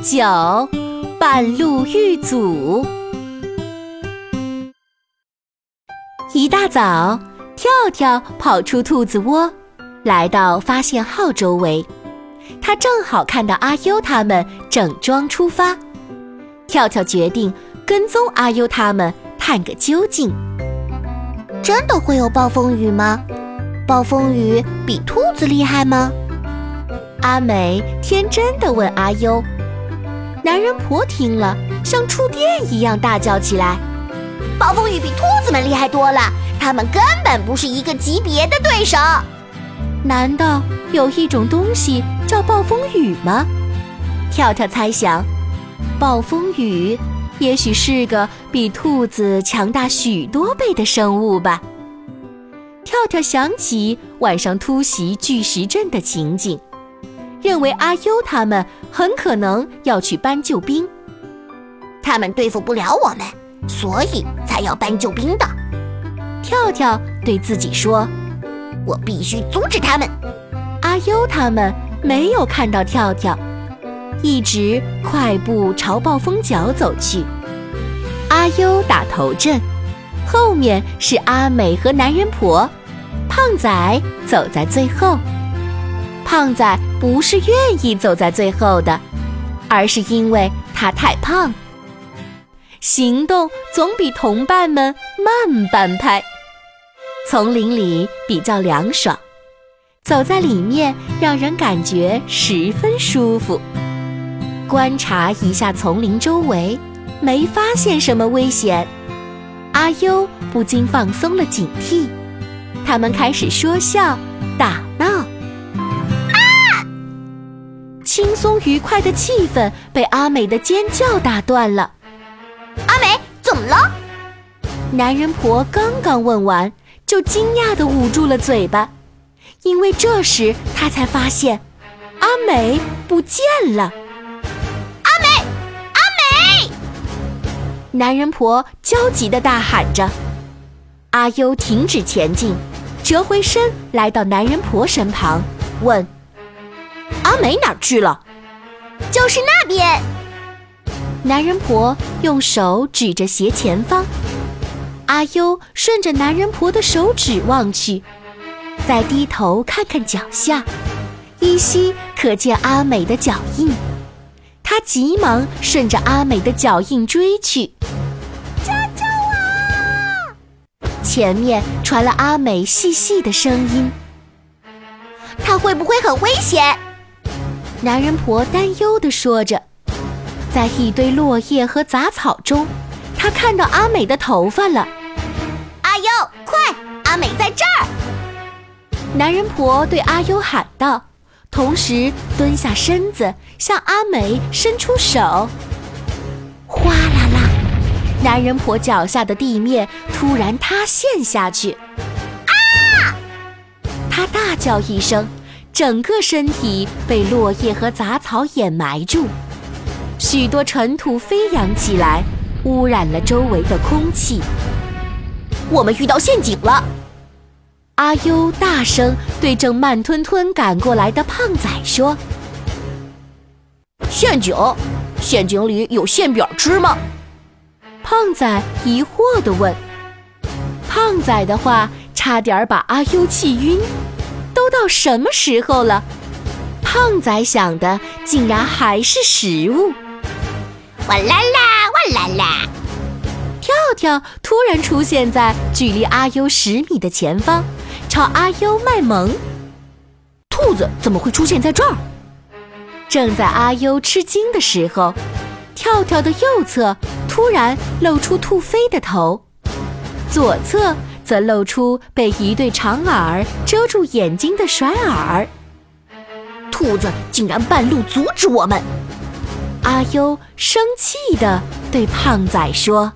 九，半路遇阻。一大早，跳跳跑出兔子窝，来到发现号周围。他正好看到阿优他们整装出发。跳跳决定跟踪阿优他们，探个究竟。真的会有暴风雨吗？暴风雨比兔子厉害吗？阿美天真的问阿优。男人婆听了，像触电一样大叫起来：“暴风雨比兔子们厉害多了，他们根本不是一个级别的对手。难道有一种东西叫暴风雨吗？”跳跳猜想，暴风雨也许是个比兔子强大许多倍的生物吧。跳跳想起晚上突袭巨石阵的情景。认为阿优他们很可能要去搬救兵，他们对付不了我们，所以才要搬救兵的。跳跳对自己说：“我必须阻止他们。”阿优他们没有看到跳跳，一直快步朝暴风角走去。阿优打头阵，后面是阿美和男人婆，胖仔走在最后。胖仔不是愿意走在最后的，而是因为他太胖。行动总比同伴们慢半拍。丛林里比较凉爽，走在里面让人感觉十分舒服。观察一下丛林周围，没发现什么危险。阿优不禁放松了警惕。他们开始说笑打闹。轻松愉快的气氛被阿美的尖叫打断了。阿美，怎么了？男人婆刚刚问完，就惊讶地捂住了嘴巴，因为这时他才发现阿美不见了。阿美，阿美！男人婆焦急地大喊着。阿优停止前进，折回身来到男人婆身旁，问。阿美哪儿去了？就是那边。男人婆用手指着斜前方。阿优顺着男人婆的手指望去，再低头看看脚下，依稀可见阿美的脚印。他急忙顺着阿美的脚印追去。救救我！前面传来阿美细细的声音。他会不会很危险？男人婆担忧地说着，在一堆落叶和杂草中，他看到阿美的头发了。阿优，快！阿美在这儿！男人婆对阿优喊道，同时蹲下身子向阿美伸出手。哗啦啦，男人婆脚下的地面突然塌陷下去。啊！他大叫一声。整个身体被落叶和杂草掩埋住，许多尘土飞扬起来，污染了周围的空气。我们遇到陷阱了！阿优大声对正慢吞吞赶过来的胖仔说：“陷阱？陷阱里有馅饼吃吗？”胖仔疑惑地问。胖仔的话差点把阿优气晕。都到什么时候了？胖仔想的竟然还是食物。哇啦啦，哇啦啦！跳跳突然出现在距离阿优十米的前方，朝阿优卖萌。兔子怎么会出现在这儿？正在阿优吃惊的时候，跳跳的右侧突然露出兔飞的头，左侧。则露出被一对长耳遮住眼睛的甩耳。兔子竟然半路阻止我们！阿优生气地对胖仔说。